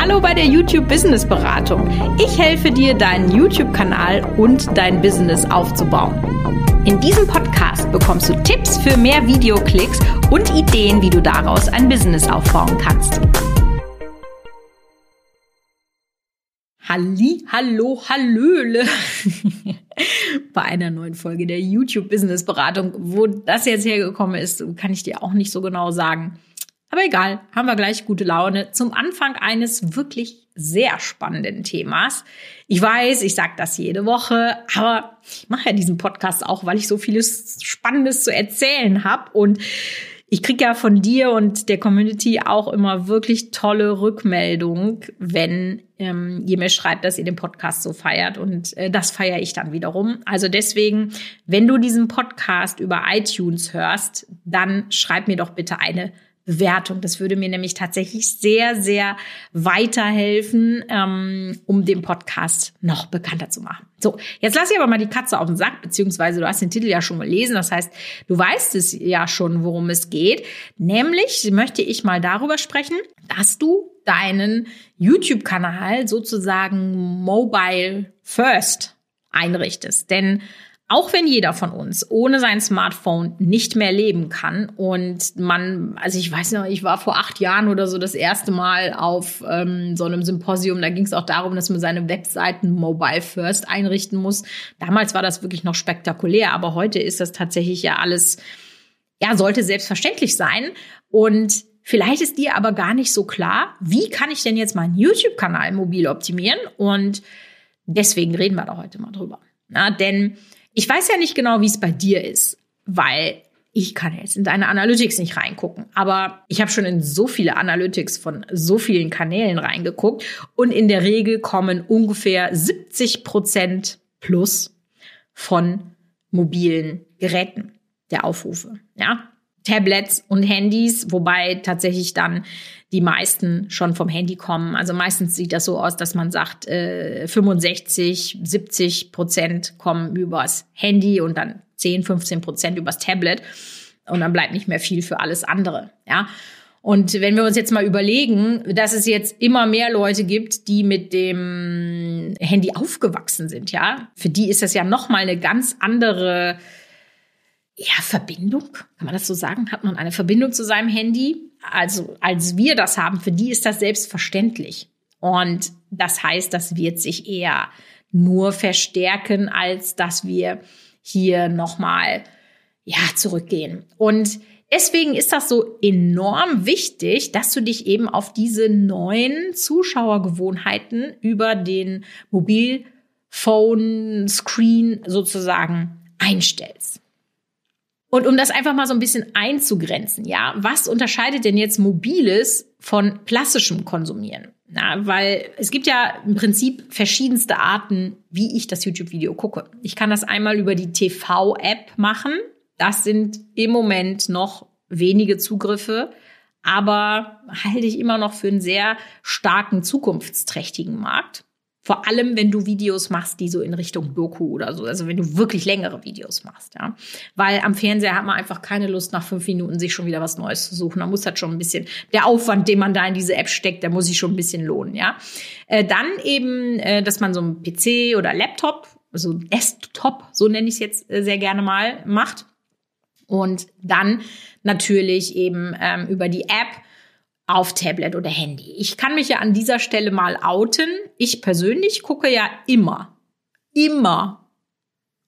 Hallo bei der YouTube Business Beratung. Ich helfe dir, deinen YouTube-Kanal und dein Business aufzubauen. In diesem Podcast bekommst du Tipps für mehr Videoklicks und Ideen, wie du daraus ein Business aufbauen kannst. Halli, hallo, hallöle. Bei einer neuen Folge der YouTube Business Beratung. Wo das jetzt hergekommen ist, kann ich dir auch nicht so genau sagen. Aber egal, haben wir gleich gute Laune zum Anfang eines wirklich sehr spannenden Themas. Ich weiß, ich sage das jede Woche, aber ich mache ja diesen Podcast auch, weil ich so vieles Spannendes zu erzählen habe und ich kriege ja von dir und der Community auch immer wirklich tolle Rückmeldung, wenn ähm, ihr mir schreibt, dass ihr den Podcast so feiert. Und äh, das feiere ich dann wiederum. Also deswegen, wenn du diesen Podcast über iTunes hörst, dann schreib mir doch bitte eine Bewertung. Das würde mir nämlich tatsächlich sehr, sehr weiterhelfen, ähm, um den Podcast noch bekannter zu machen. So, jetzt lass ich aber mal die Katze auf den Sack, beziehungsweise du hast den Titel ja schon gelesen. Das heißt, du weißt es ja schon, worum es geht. Nämlich möchte ich mal darüber sprechen, dass du deinen YouTube-Kanal sozusagen mobile first einrichtest. Denn auch wenn jeder von uns ohne sein Smartphone nicht mehr leben kann und man, also ich weiß noch, ich war vor acht Jahren oder so das erste Mal auf ähm, so einem Symposium, da ging es auch darum, dass man seine Webseiten mobile first einrichten muss. Damals war das wirklich noch spektakulär, aber heute ist das tatsächlich ja alles, ja, sollte selbstverständlich sein und Vielleicht ist dir aber gar nicht so klar, wie kann ich denn jetzt meinen YouTube-Kanal mobil optimieren? Und deswegen reden wir da heute mal drüber. Na, denn ich weiß ja nicht genau, wie es bei dir ist, weil ich kann jetzt in deine Analytics nicht reingucken, aber ich habe schon in so viele Analytics von so vielen Kanälen reingeguckt und in der Regel kommen ungefähr 70 Prozent plus von mobilen Geräten der Aufrufe. Ja, Tablets und Handys, wobei tatsächlich dann die meisten schon vom Handy kommen. Also meistens sieht das so aus, dass man sagt, äh, 65, 70 Prozent kommen übers Handy und dann 10, 15 Prozent übers Tablet. Und dann bleibt nicht mehr viel für alles andere. Ja. Und wenn wir uns jetzt mal überlegen, dass es jetzt immer mehr Leute gibt, die mit dem Handy aufgewachsen sind, ja, für die ist das ja noch mal eine ganz andere ja, Verbindung, kann man das so sagen? Hat man eine Verbindung zu seinem Handy? Also als wir das haben, für die ist das selbstverständlich. Und das heißt, das wird sich eher nur verstärken, als dass wir hier nochmal, ja, zurückgehen. Und deswegen ist das so enorm wichtig, dass du dich eben auf diese neuen Zuschauergewohnheiten über den Mobilphone-Screen sozusagen einstellst. Und um das einfach mal so ein bisschen einzugrenzen, ja, was unterscheidet denn jetzt mobiles von klassischem Konsumieren? Na, weil es gibt ja im Prinzip verschiedenste Arten, wie ich das YouTube-Video gucke. Ich kann das einmal über die TV-App machen. Das sind im Moment noch wenige Zugriffe, aber halte ich immer noch für einen sehr starken zukunftsträchtigen Markt. Vor allem, wenn du Videos machst, die so in Richtung Doku oder so, also wenn du wirklich längere Videos machst, ja. Weil am Fernseher hat man einfach keine Lust, nach fünf Minuten sich schon wieder was Neues zu suchen. Da muss halt schon ein bisschen, der Aufwand, den man da in diese App steckt, der muss sich schon ein bisschen lohnen, ja. Äh, dann eben, äh, dass man so ein PC oder Laptop, also Desktop, so nenne ich es jetzt äh, sehr gerne mal, macht. Und dann natürlich eben ähm, über die App auf Tablet oder Handy. Ich kann mich ja an dieser Stelle mal outen. Ich persönlich gucke ja immer, immer.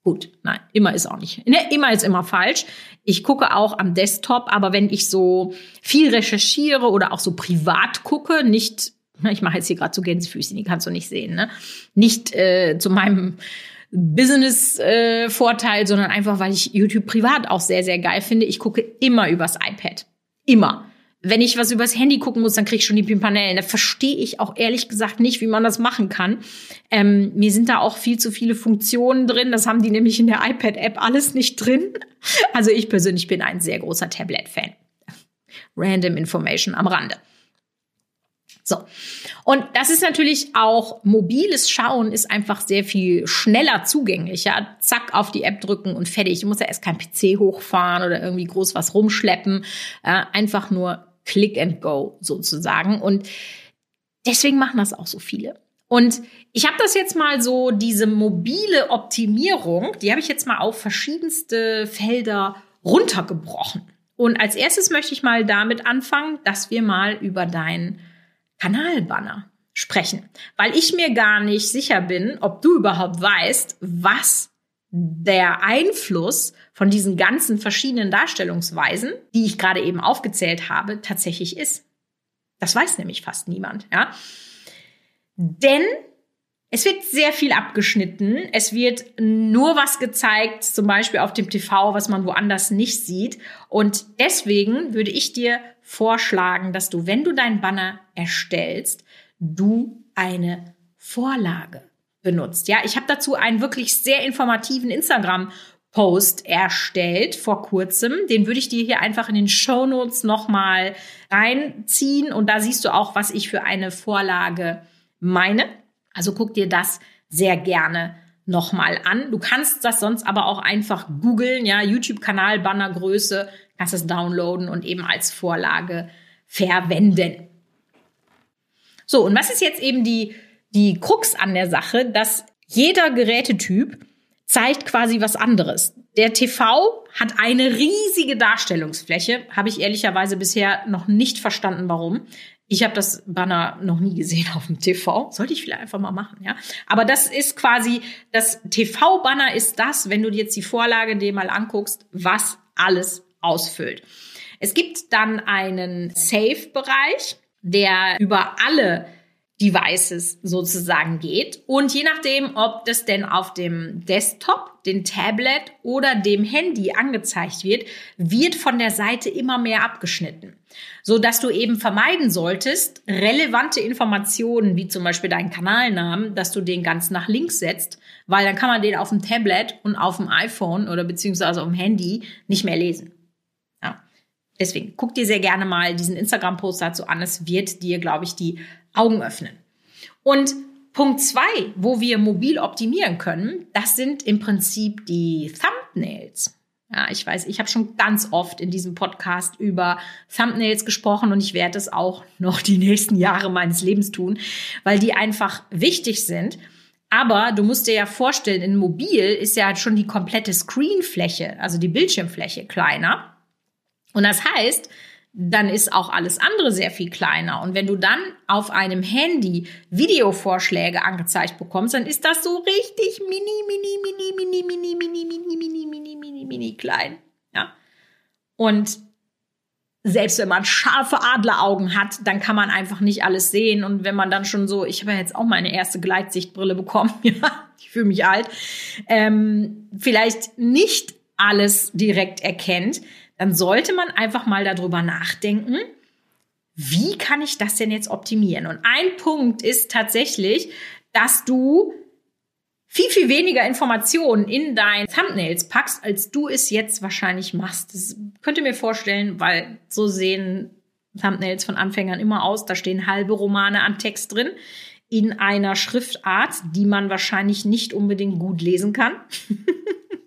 Gut, nein, immer ist auch nicht. Ne, immer ist immer falsch. Ich gucke auch am Desktop, aber wenn ich so viel recherchiere oder auch so privat gucke, nicht, ich mache jetzt hier gerade so Gänsefüßchen, die kannst du nicht sehen, ne? Nicht äh, zu meinem Business-Vorteil, äh, sondern einfach, weil ich YouTube privat auch sehr, sehr geil finde. Ich gucke immer übers iPad. Immer. Wenn ich was übers Handy gucken muss, dann kriege ich schon die Pimpanellen. Da verstehe ich auch ehrlich gesagt nicht, wie man das machen kann. Ähm, mir sind da auch viel zu viele Funktionen drin. Das haben die nämlich in der iPad-App alles nicht drin. Also ich persönlich bin ein sehr großer Tablet-Fan. Random Information am Rande. So. Und das ist natürlich auch mobiles Schauen ist einfach sehr viel schneller zugänglich. Ja, zack, auf die App drücken und fertig. Ich muss ja erst kein PC hochfahren oder irgendwie groß was rumschleppen. Äh, einfach nur Click and Go sozusagen. Und deswegen machen das auch so viele. Und ich habe das jetzt mal so, diese mobile Optimierung, die habe ich jetzt mal auf verschiedenste Felder runtergebrochen. Und als erstes möchte ich mal damit anfangen, dass wir mal über deinen Kanalbanner sprechen, weil ich mir gar nicht sicher bin, ob du überhaupt weißt, was der Einfluss von diesen ganzen verschiedenen Darstellungsweisen, die ich gerade eben aufgezählt habe, tatsächlich ist. Das weiß nämlich fast niemand, ja. Denn es wird sehr viel abgeschnitten. Es wird nur was gezeigt, zum Beispiel auf dem TV, was man woanders nicht sieht. Und deswegen würde ich dir vorschlagen, dass du, wenn du deinen Banner erstellst, du eine Vorlage benutzt. Ja, ich habe dazu einen wirklich sehr informativen Instagram Post erstellt vor kurzem. Den würde ich dir hier einfach in den Show Notes nochmal reinziehen. Und da siehst du auch, was ich für eine Vorlage meine. Also guck dir das sehr gerne nochmal an. Du kannst das sonst aber auch einfach googeln, ja, YouTube-Kanal, Bannergröße, kannst es downloaden und eben als Vorlage verwenden. So, und was ist jetzt eben die, die Krux an der Sache, dass jeder Gerätetyp zeigt quasi was anderes. Der TV hat eine riesige Darstellungsfläche, habe ich ehrlicherweise bisher noch nicht verstanden, warum. Ich habe das Banner noch nie gesehen auf dem TV. Sollte ich vielleicht einfach mal machen, ja. Aber das ist quasi, das TV-Banner ist das, wenn du dir jetzt die Vorlage dir mal anguckst, was alles ausfüllt. Es gibt dann einen Safe-Bereich der über alle Devices sozusagen geht. Und je nachdem, ob das denn auf dem Desktop, dem Tablet oder dem Handy angezeigt wird, wird von der Seite immer mehr abgeschnitten. So dass du eben vermeiden solltest, relevante Informationen, wie zum Beispiel deinen Kanalnamen, dass du den ganz nach links setzt, weil dann kann man den auf dem Tablet und auf dem iPhone oder beziehungsweise auf dem Handy nicht mehr lesen. Deswegen guck dir sehr gerne mal diesen Instagram-Post dazu an. Es wird dir, glaube ich, die Augen öffnen. Und Punkt zwei, wo wir mobil optimieren können, das sind im Prinzip die Thumbnails. Ja, ich weiß, ich habe schon ganz oft in diesem Podcast über Thumbnails gesprochen und ich werde es auch noch die nächsten Jahre meines Lebens tun, weil die einfach wichtig sind. Aber du musst dir ja vorstellen, in Mobil ist ja schon die komplette Screenfläche, also die Bildschirmfläche kleiner. Und das heißt, dann ist auch alles andere sehr viel kleiner. Und wenn du dann auf einem Handy Videovorschläge angezeigt bekommst, dann ist das so richtig mini, mini, mini, mini, mini, mini, mini, mini, mini, mini, mini klein. Ja. Und selbst wenn man scharfe Adleraugen hat, dann kann man einfach nicht alles sehen. Und wenn man dann schon so, ich habe ja jetzt auch meine erste Gleitsichtbrille bekommen, ja, ich fühle mich alt, ähm, vielleicht nicht alles direkt erkennt, dann sollte man einfach mal darüber nachdenken, wie kann ich das denn jetzt optimieren? Und ein Punkt ist tatsächlich, dass du viel, viel weniger Informationen in dein Thumbnails packst, als du es jetzt wahrscheinlich machst. Das könnt ihr mir vorstellen, weil so sehen Thumbnails von Anfängern immer aus. Da stehen halbe Romane an Text drin in einer Schriftart, die man wahrscheinlich nicht unbedingt gut lesen kann.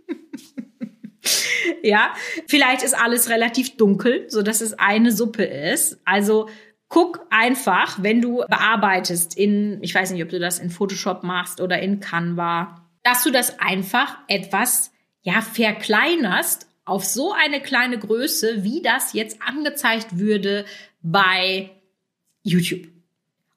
ja, vielleicht ist alles relativ dunkel, so dass es eine Suppe ist. Also guck einfach, wenn du bearbeitest in, ich weiß nicht, ob du das in Photoshop machst oder in Canva, dass du das einfach etwas, ja, verkleinerst auf so eine kleine Größe, wie das jetzt angezeigt würde bei YouTube.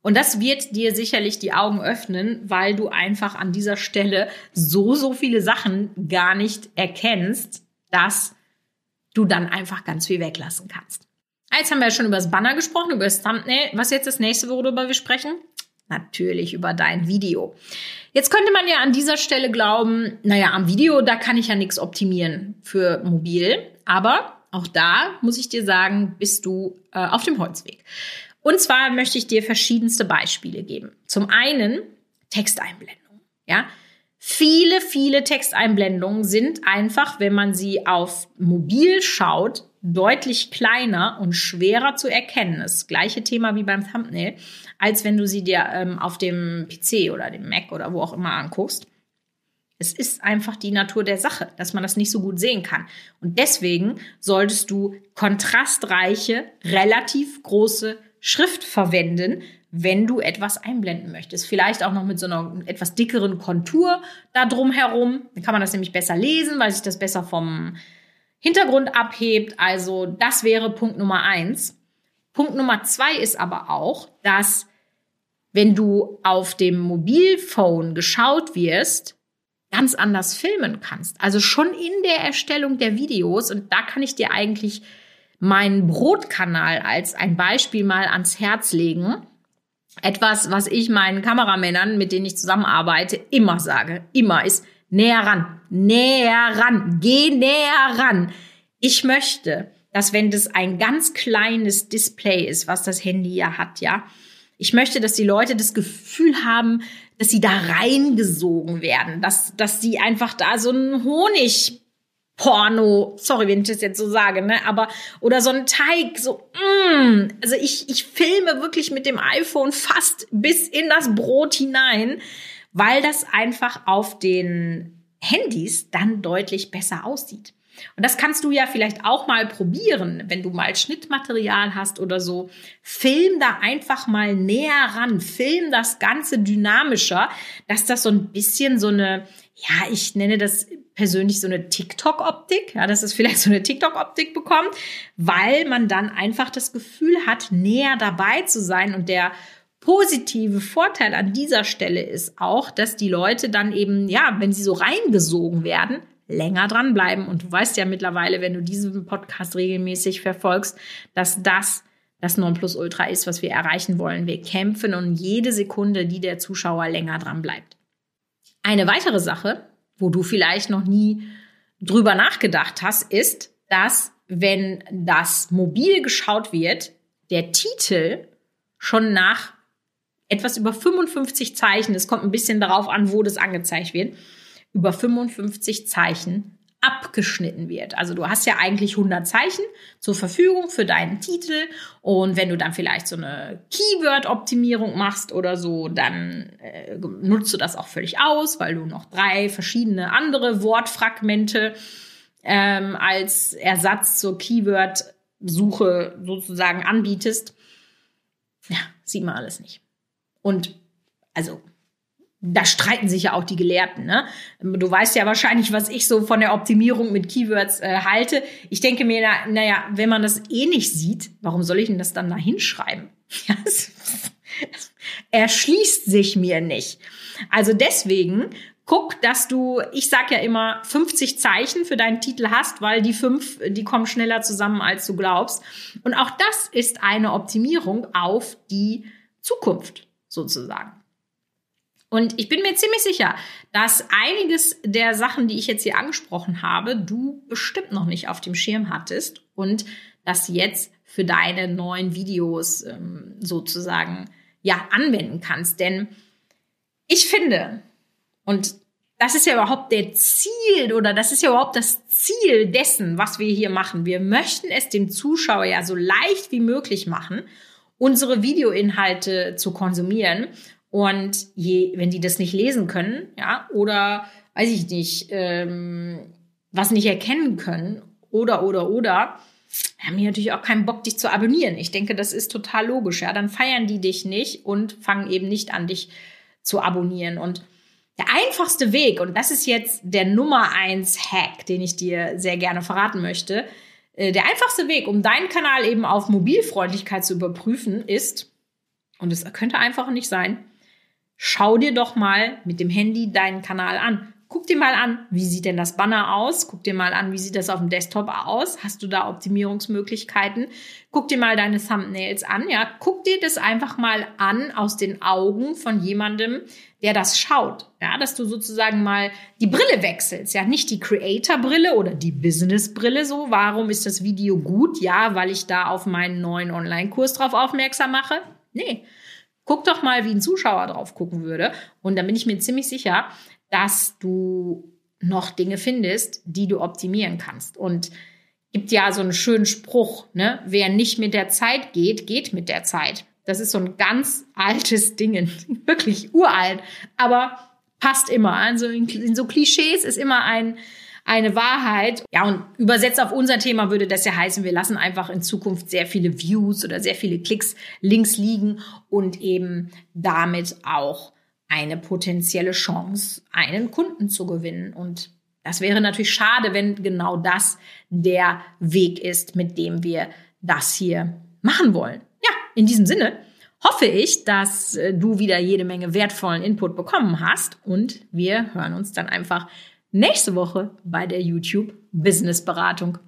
Und das wird dir sicherlich die Augen öffnen, weil du einfach an dieser Stelle so, so viele Sachen gar nicht erkennst, dass du dann einfach ganz viel weglassen kannst. Jetzt haben wir ja schon über das Banner gesprochen, über das Thumbnail. Was ist jetzt das nächste, worüber wir sprechen? Natürlich über dein Video. Jetzt könnte man ja an dieser Stelle glauben, naja, am Video, da kann ich ja nichts optimieren für mobil. Aber auch da muss ich dir sagen, bist du äh, auf dem Holzweg. Und zwar möchte ich dir verschiedenste Beispiele geben. Zum einen Texteinblendung. Ja, Viele, viele Texteinblendungen sind einfach, wenn man sie auf mobil schaut, deutlich kleiner und schwerer zu erkennen. Das gleiche Thema wie beim Thumbnail, als wenn du sie dir ähm, auf dem PC oder dem Mac oder wo auch immer anguckst. Es ist einfach die Natur der Sache, dass man das nicht so gut sehen kann. Und deswegen solltest du kontrastreiche, relativ große Schrift verwenden, wenn du etwas einblenden möchtest. Vielleicht auch noch mit so einer etwas dickeren Kontur da drum herum. Dann kann man das nämlich besser lesen, weil sich das besser vom Hintergrund abhebt. Also das wäre Punkt Nummer eins. Punkt Nummer zwei ist aber auch, dass wenn du auf dem Mobilphone geschaut wirst, ganz anders filmen kannst. Also schon in der Erstellung der Videos. Und da kann ich dir eigentlich meinen Brotkanal als ein Beispiel mal ans Herz legen. Etwas, was ich meinen Kameramännern, mit denen ich zusammenarbeite, immer sage, immer ist näher ran, näher ran, geh näher ran. Ich möchte, dass wenn das ein ganz kleines Display ist, was das Handy ja hat, ja, ich möchte, dass die Leute das Gefühl haben, dass sie da reingesogen werden, dass, dass sie einfach da so ein Honig Porno, sorry, wenn ich das jetzt so sage, ne, aber oder so ein Teig, so, mm, also ich ich filme wirklich mit dem iPhone fast bis in das Brot hinein, weil das einfach auf den Handys dann deutlich besser aussieht. Und das kannst du ja vielleicht auch mal probieren, wenn du mal Schnittmaterial hast oder so. Film da einfach mal näher ran, film das Ganze dynamischer, dass das so ein bisschen so eine, ja, ich nenne das persönlich so eine TikTok-Optik, ja, dass es vielleicht so eine TikTok-Optik bekommt, weil man dann einfach das Gefühl hat, näher dabei zu sein und der positive Vorteil an dieser Stelle ist auch, dass die Leute dann eben, ja, wenn sie so reingesogen werden, länger dranbleiben. Und du weißt ja mittlerweile, wenn du diesen Podcast regelmäßig verfolgst, dass das das Nonplusultra ist, was wir erreichen wollen. Wir kämpfen um jede Sekunde, die der Zuschauer länger dran bleibt. Eine weitere Sache, wo du vielleicht noch nie drüber nachgedacht hast, ist, dass wenn das mobil geschaut wird, der Titel schon nach etwas über 55 Zeichen, es kommt ein bisschen darauf an, wo das angezeigt wird, über 55 Zeichen abgeschnitten wird. Also du hast ja eigentlich 100 Zeichen zur Verfügung für deinen Titel und wenn du dann vielleicht so eine Keyword-Optimierung machst oder so, dann äh, nutzt du das auch völlig aus, weil du noch drei verschiedene andere Wortfragmente ähm, als Ersatz zur Keyword-Suche sozusagen anbietest. Ja, sieht man alles nicht. Und also da streiten sich ja auch die Gelehrten. Ne? Du weißt ja wahrscheinlich, was ich so von der Optimierung mit Keywords äh, halte. Ich denke mir, na, naja, wenn man das eh nicht sieht, warum soll ich denn das dann da hinschreiben? Erschließt sich mir nicht. Also deswegen guck, dass du, ich sag ja immer, 50 Zeichen für deinen Titel hast, weil die fünf, die kommen schneller zusammen, als du glaubst. Und auch das ist eine Optimierung auf die Zukunft sozusagen. Und ich bin mir ziemlich sicher, dass einiges der Sachen, die ich jetzt hier angesprochen habe, du bestimmt noch nicht auf dem Schirm hattest und das jetzt für deine neuen Videos ähm, sozusagen ja anwenden kannst. Denn ich finde, und das ist ja überhaupt der Ziel oder das ist ja überhaupt das Ziel dessen, was wir hier machen. Wir möchten es dem Zuschauer ja so leicht wie möglich machen, unsere Videoinhalte zu konsumieren. Und je, wenn die das nicht lesen können, ja, oder weiß ich nicht, ähm, was nicht erkennen können, oder, oder, oder, haben die natürlich auch keinen Bock, dich zu abonnieren. Ich denke, das ist total logisch, ja. Dann feiern die dich nicht und fangen eben nicht an, dich zu abonnieren. Und der einfachste Weg, und das ist jetzt der Nummer eins Hack, den ich dir sehr gerne verraten möchte, äh, der einfachste Weg, um deinen Kanal eben auf Mobilfreundlichkeit zu überprüfen, ist, und es könnte einfach nicht sein, schau dir doch mal mit dem Handy deinen Kanal an. Guck dir mal an, wie sieht denn das Banner aus? Guck dir mal an, wie sieht das auf dem Desktop aus? Hast du da Optimierungsmöglichkeiten? Guck dir mal deine Thumbnails an, ja? Guck dir das einfach mal an aus den Augen von jemandem, der das schaut. Ja, dass du sozusagen mal die Brille wechselst, ja, nicht die Creator-Brille oder die Business-Brille so. Warum ist das Video gut? Ja, weil ich da auf meinen neuen Online-Kurs drauf aufmerksam mache. Nee, Guck doch mal, wie ein Zuschauer drauf gucken würde. Und dann bin ich mir ziemlich sicher, dass du noch Dinge findest, die du optimieren kannst. Und gibt ja so einen schönen Spruch, ne? Wer nicht mit der Zeit geht, geht mit der Zeit. Das ist so ein ganz altes Ding, wirklich uralt, aber passt immer. Also in, in so Klischees ist immer ein, eine Wahrheit. Ja, und übersetzt auf unser Thema würde das ja heißen, wir lassen einfach in Zukunft sehr viele Views oder sehr viele Klicks links liegen und eben damit auch eine potenzielle Chance, einen Kunden zu gewinnen. Und das wäre natürlich schade, wenn genau das der Weg ist, mit dem wir das hier machen wollen. Ja, in diesem Sinne hoffe ich, dass äh, du wieder jede Menge wertvollen Input bekommen hast und wir hören uns dann einfach nächste Woche bei der YouTube Business Beratung.